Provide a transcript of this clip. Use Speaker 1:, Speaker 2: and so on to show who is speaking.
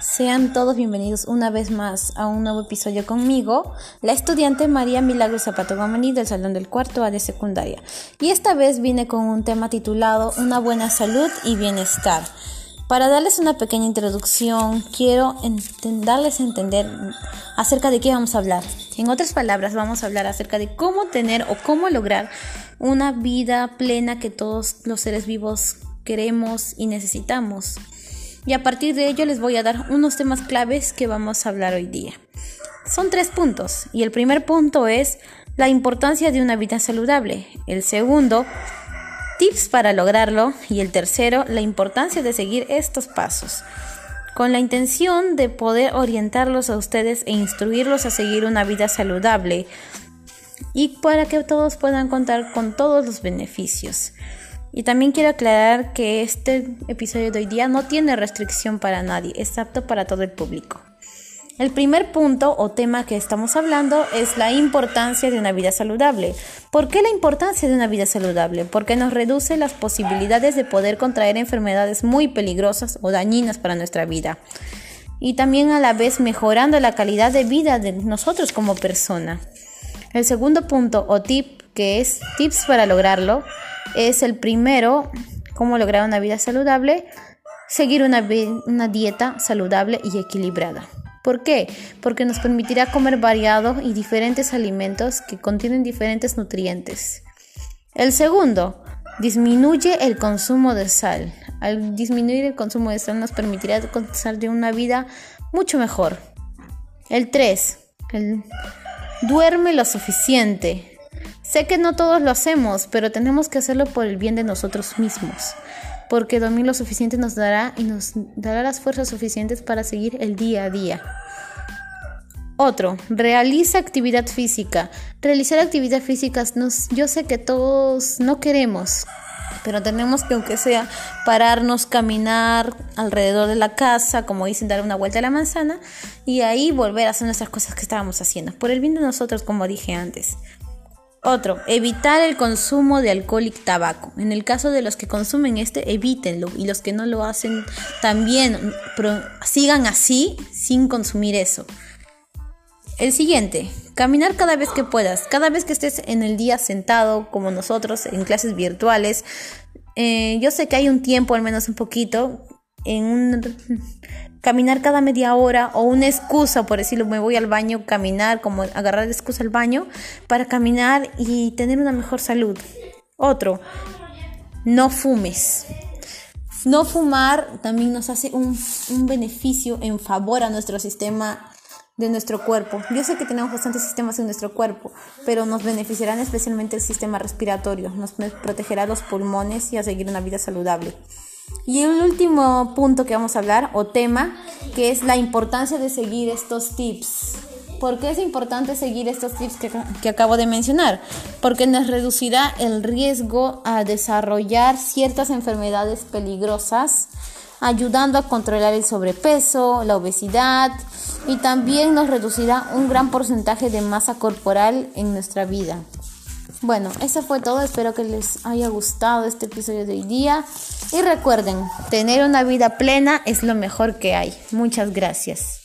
Speaker 1: Sean todos bienvenidos una vez más a un nuevo episodio conmigo, la estudiante María Milagro Zapato Gómez del Salón del Cuarto A de Secundaria. Y esta vez vine con un tema titulado Una buena salud y bienestar. Para darles una pequeña introducción, quiero darles a entender acerca de qué vamos a hablar. En otras palabras, vamos a hablar acerca de cómo tener o cómo lograr una vida plena que todos los seres vivos queremos y necesitamos y a partir de ello les voy a dar unos temas claves que vamos a hablar hoy día. Son tres puntos y el primer punto es la importancia de una vida saludable, el segundo, tips para lograrlo y el tercero, la importancia de seguir estos pasos con la intención de poder orientarlos a ustedes e instruirlos a seguir una vida saludable y para que todos puedan contar con todos los beneficios. Y también quiero aclarar que este episodio de hoy día no tiene restricción para nadie, es apto para todo el público. El primer punto o tema que estamos hablando es la importancia de una vida saludable. ¿Por qué la importancia de una vida saludable? Porque nos reduce las posibilidades de poder contraer enfermedades muy peligrosas o dañinas para nuestra vida. Y también a la vez mejorando la calidad de vida de nosotros como persona. El segundo punto o tip, que es tips para lograrlo, es el primero, cómo lograr una vida saludable, seguir una, una dieta saludable y equilibrada. ¿Por qué? Porque nos permitirá comer variados y diferentes alimentos que contienen diferentes nutrientes. El segundo, disminuye el consumo de sal. Al disminuir el consumo de sal nos permitirá gozar de una vida mucho mejor. El 3, duerme lo suficiente. Sé que no todos lo hacemos, pero tenemos que hacerlo por el bien de nosotros mismos, porque dormir lo suficiente nos dará y nos dará las fuerzas suficientes para seguir el día a día. Otro, realiza actividad física. Realizar actividad física, nos, yo sé que todos no queremos, pero tenemos que, aunque sea, pararnos, caminar alrededor de la casa, como dicen, dar una vuelta a la manzana y ahí volver a hacer nuestras cosas que estábamos haciendo, por el bien de nosotros, como dije antes. Otro, evitar el consumo de alcohol y tabaco. En el caso de los que consumen este, evítenlo. Y los que no lo hacen, también sigan así sin consumir eso. El siguiente, caminar cada vez que puedas. Cada vez que estés en el día sentado, como nosotros, en clases virtuales. Eh, yo sé que hay un tiempo, al menos un poquito, en un caminar cada media hora o una excusa, por decirlo, me voy al baño, caminar, como agarrar de excusa al baño para caminar y tener una mejor salud. Otro, no fumes. No fumar también nos hace un, un beneficio en favor a nuestro sistema de nuestro cuerpo. Yo sé que tenemos bastantes sistemas en nuestro cuerpo, pero nos beneficiarán especialmente el sistema respiratorio, nos protegerá los pulmones y a seguir una vida saludable. Y el último punto que vamos a hablar o tema, que es la importancia de seguir estos tips. ¿Por qué es importante seguir estos tips que, que, acabo de mencionar? Porque nos reducirá el riesgo a desarrollar ciertas enfermedades peligrosas, ayudando a controlar el sobrepeso, la obesidad y también nos reducirá un gran porcentaje de masa corporal en nuestra vida. Bueno, eso fue todo. Espero que les haya gustado este episodio de hoy día. Y recuerden, tener una vida plena es lo mejor que hay. Muchas gracias.